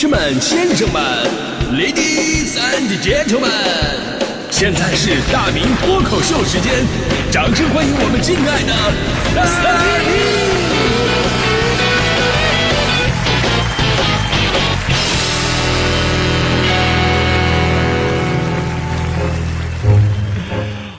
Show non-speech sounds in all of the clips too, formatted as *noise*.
士们、先生们，Ladies and Gentlemen，现在是大明脱口秀时间，掌声欢迎我们敬爱的大明！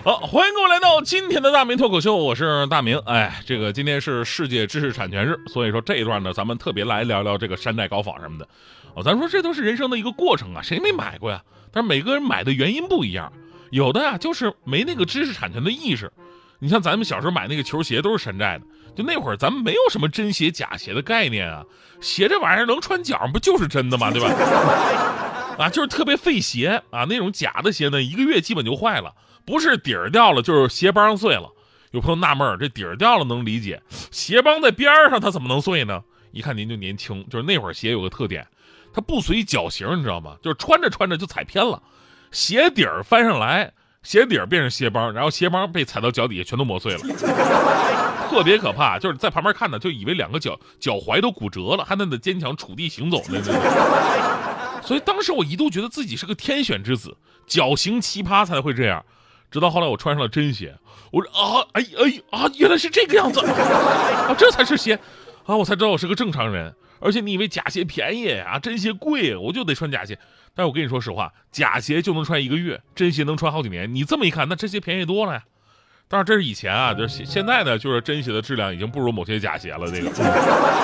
好，欢迎各位来到今天的大明脱口秀，我是大明。哎，这个今天是世界知识产权日，所以说这一段呢，咱们特别来聊聊这个山寨高仿什么的。哦，咱说这都是人生的一个过程啊，谁没买过呀？但是每个人买的原因不一样，有的啊就是没那个知识产权的意识。你像咱们小时候买那个球鞋都是山寨的，就那会儿咱们没有什么真鞋假鞋的概念啊，鞋这玩意儿能穿脚不就是真的吗？对吧？*laughs* 啊，就是特别费鞋啊，那种假的鞋呢，一个月基本就坏了。不是底儿掉了，就是鞋帮碎了。有朋友纳闷儿，这底儿掉了能理解，鞋帮在边上，它怎么能碎呢？一看您就年轻，就是那会儿鞋有个特点，它不随脚型，你知道吗？就是穿着穿着就踩偏了，鞋底儿翻上来，鞋底儿变成鞋帮，然后鞋帮被踩到脚底下全都磨碎了，*laughs* 特别可怕。就是在旁边看的，就以为两个脚脚踝都骨折了，还在那坚强杵地行走呢。*laughs* 所以当时我一度觉得自己是个天选之子，脚型奇葩才会这样。直到后来我穿上了真鞋，我说啊，哎哎啊，原来是这个样子 *laughs* 啊，这才是鞋啊，我才知道我是个正常人。而且你以为假鞋便宜啊，真鞋贵，我就得穿假鞋。但是我跟你说实话，假鞋就能穿一个月，真鞋能穿好几年。你这么一看，那真鞋便宜多了呀。当然这是以前啊，就是现在呢，就是真鞋的质量已经不如某些假鞋了。这个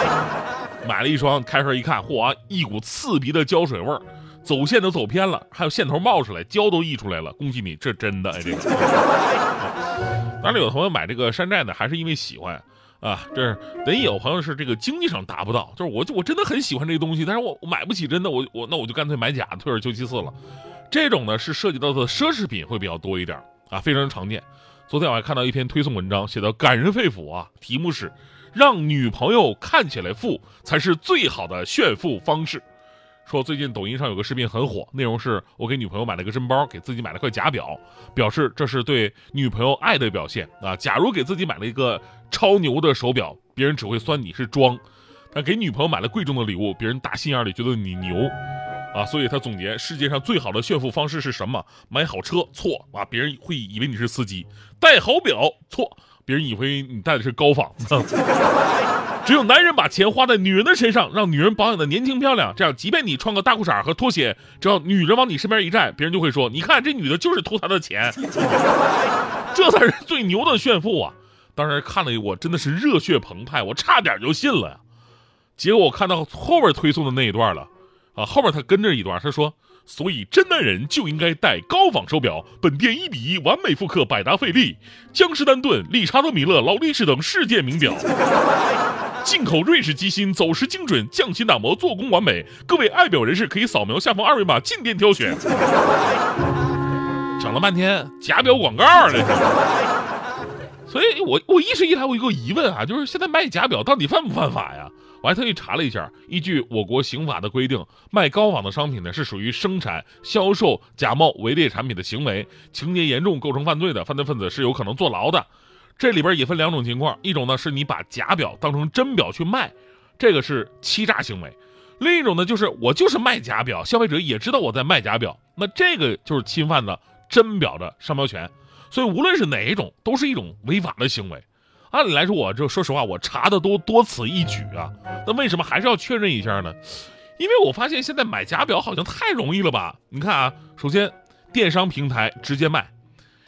*laughs* 买了一双，开出来一看，嚯，一股刺鼻的胶水味儿。走线都走偏了，还有线头冒出来，胶都溢出来了。恭喜你，这真的哎，这个。*laughs* 当然，有的朋友买这个山寨的，还是因为喜欢啊。这是得有朋友是这个经济上达不到，就是我就我真的很喜欢这个东西，但是我我买不起真的，我我那我就干脆买假，退而求其次了。这种呢是涉及到的奢侈品会比较多一点啊，非常常见。昨天我还看到一篇推送文章，写的感人肺腑啊，题目是“让女朋友看起来富才是最好的炫富方式”。说最近抖音上有个视频很火，内容是我给女朋友买了个真包，给自己买了块假表，表示这是对女朋友爱的表现啊。假如给自己买了一个超牛的手表，别人只会酸你是装；但给女朋友买了贵重的礼物，别人打心眼里觉得你牛啊。所以他总结世界上最好的炫富方式是什么？买好车错啊，别人会以为你是司机；戴好表错，别人以为你戴的是高仿。*laughs* 只有男人把钱花在女人的身上，让女人保养的年轻漂亮，这样即便你穿个大裤衩和拖鞋，只要女人往你身边一站，别人就会说：“你看这女的就是图他的钱。*laughs* ”这才是最牛的炫富啊！当时看了我真的是热血澎湃，我差点就信了呀。结果我看到后边推送的那一段了，啊，后边他跟着一段，他说：“所以真男人就应该戴高仿手表，本店一比一完美复刻百达翡丽、江诗丹顿、理查德米勒、劳力士等世界名表。*laughs* ”进口瑞士机芯，走时精准，匠心打磨，做工完美。各位爱表人士可以扫描下方二维码进店挑选。*laughs* 讲了半天假表广告了，*laughs* 所以我我一直以来我有个疑问啊，就是现在卖假表到底犯不犯法呀？我还特意查了一下，依据我国刑法的规定，卖高仿的商品呢是属于生产、销售假冒伪劣产品的行为，情节严重，构成犯罪的，犯罪分子是有可能坐牢的。这里边也分两种情况，一种呢是你把假表当成真表去卖，这个是欺诈行为；另一种呢就是我就是卖假表，消费者也知道我在卖假表，那这个就是侵犯了真表的商标权。所以无论是哪一种，都是一种违法的行为。按理来说，我就说实话，我查的都多此一举啊。那为什么还是要确认一下呢？因为我发现现在买假表好像太容易了吧？你看啊，首先电商平台直接卖，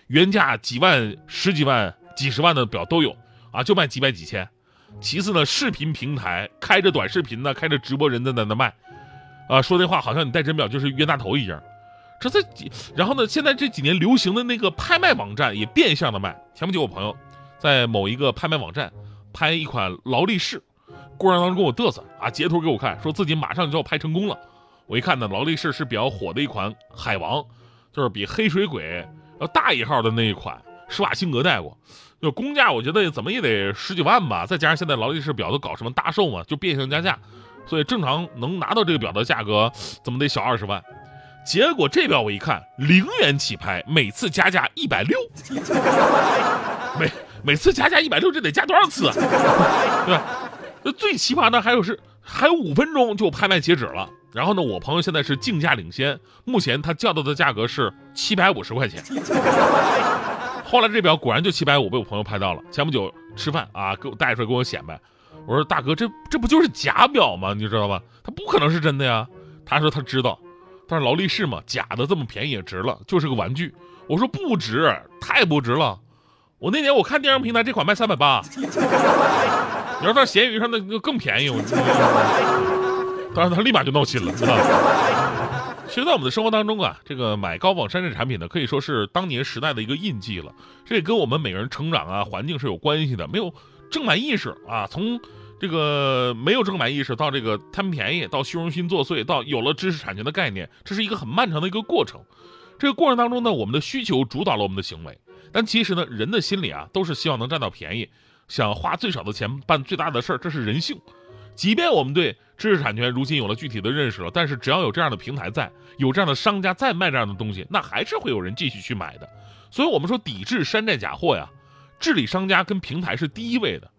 原价几万、十几万。几十万的表都有啊，就卖几百几千。其次呢，视频平台开着短视频呢，开着直播人在那卖，啊，说这话好像你戴真表就是冤大头一样。这在几，然后呢，现在这几年流行的那个拍卖网站也变相的卖。前不久我朋友在某一个拍卖网站拍一款劳力士，过程当中跟我嘚瑟啊，截图给我看，说自己马上就要拍成功了。我一看呢，劳力士是比较火的一款海王，就是比黑水鬼要大一号的那一款，施瓦辛格戴过。就公价，我觉得怎么也得十几万吧，再加上现在劳力士表都搞什么大售嘛，就变相加价，所以正常能拿到这个表的价格，怎么得小二十万。结果这表我一看，零元起拍，每次加价一百六，每 *laughs* 每次加价一百六，这得加多少次啊？*laughs* 对吧？那最奇葩的还有是还有五分钟就拍卖截止了。然后呢，我朋友现在是竞价领先，目前他叫到的价格是七百五十块钱。后来这表果然就七百五，被我朋友拍到了。前不久吃饭啊，给我带出来跟我显摆，我说大哥，这这不就是假表吗？你知道吧？他不可能是真的呀。他说他知道，但是劳力士嘛，假的这么便宜也值了，就是个玩具。我说不值，太不值了。我那年我看电商平台这款卖三百八，你要到闲鱼上那就更便宜。我当然他立马就闹心了。其实，在我们的生活当中啊，这个买高仿山寨产品呢，可以说是当年时代的一个印记了。这也跟我们每个人成长啊、环境是有关系的。没有正版意识啊，从这个没有正版意识到这个贪便宜，到虚荣心作祟，到有了知识产权的概念，这是一个很漫长的一个过程。这个过程当中呢，我们的需求主导了我们的行为。但其实呢，人的心里啊，都是希望能占到便宜，想花最少的钱办最大的事儿，这是人性。即便我们对知识产权如今有了具体的认识了，但是只要有这样的平台在，有这样的商家在卖这样的东西，那还是会有人继续去买的。所以，我们说抵制山寨假货呀，治理商家跟平台是第一位的。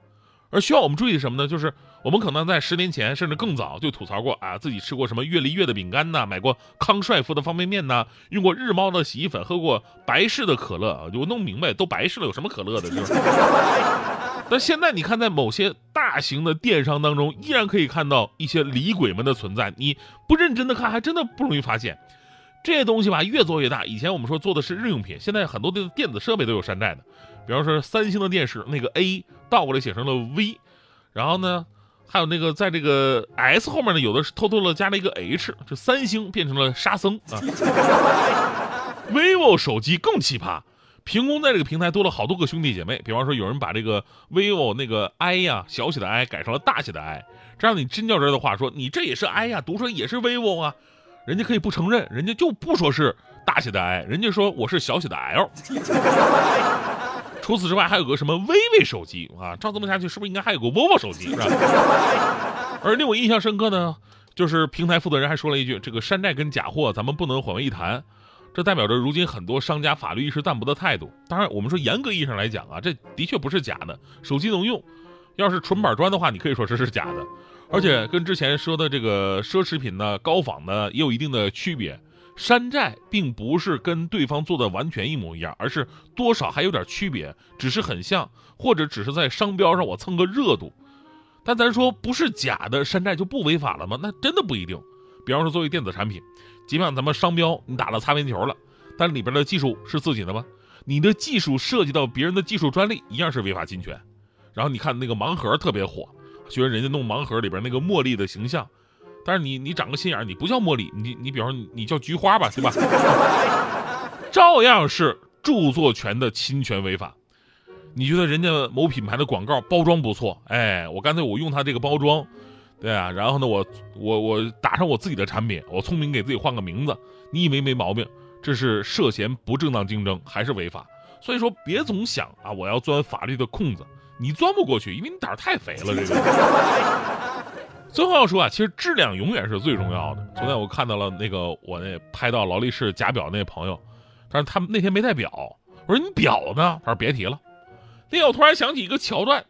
而需要我们注意什么呢？就是我们可能在十年前甚至更早就吐槽过啊，自己吃过什么月丽月的饼干呐，买过康帅傅的方便面呐，用过日猫的洗衣粉，喝过白氏的可乐啊，就弄明白都白事了，有什么可乐的？就是。但现在你看，在某些大型的电商当中，依然可以看到一些李鬼们的存在。你不认真的看，还真的不容易发现。这些东西吧，越做越大。以前我们说做的是日用品，现在很多的电子设备都有山寨的。比方说三星的电视，那个 A 倒过来写成了 V，然后呢，还有那个在这个 S 后面呢，有的是偷偷的加了一个 H，就三星变成了沙僧啊。*laughs* vivo 手机更奇葩。凭空在这个平台多了好多个兄弟姐妹，比方说有人把这个 vivo 那个 i 呀小写的 i 改成了大写的 i，这样你真较真的话说，你这也是 i 呀，读出来也是 vivo 啊，人家可以不承认，人家就不说是大写的 i，人家说我是小写的 l。*laughs* 除此之外，还有个什么微微手机啊，照这么下去，是不是应该还有个 vivo 手机是吧？*laughs* 而令我印象深刻呢，就是平台负责人还说了一句，这个山寨跟假货咱们不能混为一谈。这代表着如今很多商家法律意识淡薄的态度。当然，我们说严格意义上来讲啊，这的确不是假的，手机能用。要是纯板砖的话，你可以说这是假的。而且跟之前说的这个奢侈品呢、高仿呢，也有一定的区别。山寨并不是跟对方做的完全一模一样，而是多少还有点区别，只是很像，或者只是在商标上我蹭个热度。但咱说不是假的山寨就不违法了吗？那真的不一定。比方说，作为电子产品。即便咱们商标你打了擦边球了，但里边的技术是自己的吗？你的技术涉及到别人的技术专利，一样是违法侵权。然后你看那个盲盒特别火，学人家弄盲盒里边那个茉莉的形象，但是你你长个心眼，你不叫茉莉，你你比方说你叫菊花吧，对吧？*laughs* 照样是著作权的侵权违法。你觉得人家某品牌的广告包装不错，哎，我干脆我用它这个包装。对啊，然后呢，我我我打上我自己的产品，我聪明给自己换个名字，你以为没毛病？这是涉嫌不正当竞争，还是违法？所以说别总想啊，我要钻法律的空子，你钻不过去，因为你胆儿太肥了。这个。最后要说啊，其实质量永远是最重要的。昨天我看到了那个我那拍到劳力士假表那朋友，但是他那天没带表，我说你表呢？他说别提了。那天我突然想起一个桥段，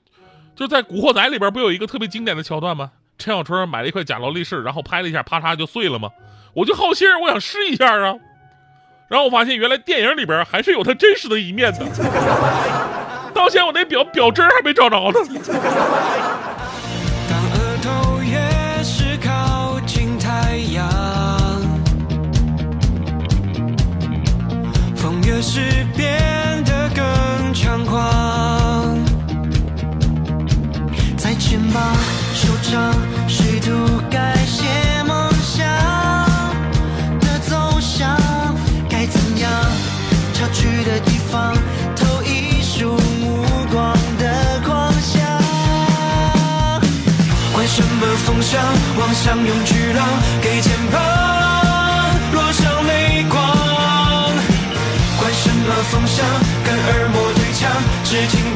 就在《古惑仔》里边不有一个特别经典的桥段吗？陈小春买了一块假劳力士，然后拍了一下，啪嚓就碎了吗？我就好心，我想试一下啊。然后我发现原来电影里边还是有他真实的一面的。到现在我那表表针还没找着呢。望向用巨浪给肩膀落上泪光，管什么风向，跟耳膜对枪，只听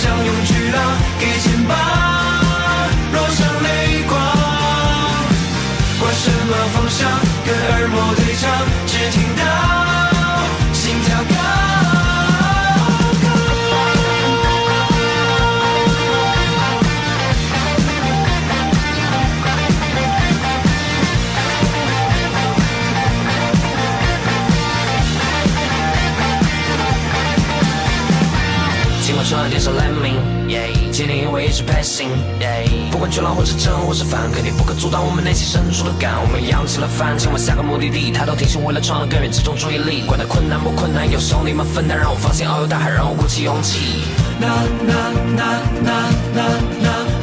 想用巨浪给肩膀 let me yeah，今天因为一直 passing，不管巨浪或是正或是反，肯定不可阻挡我们内心深处的感。我们扬起了帆，前往下个目的地，抬头挺胸，为了创造更远，集中注意力。管它困难不困难，有兄弟们分担，让我放心遨游大海，让我鼓起勇气。呐呐呐呐呐呐。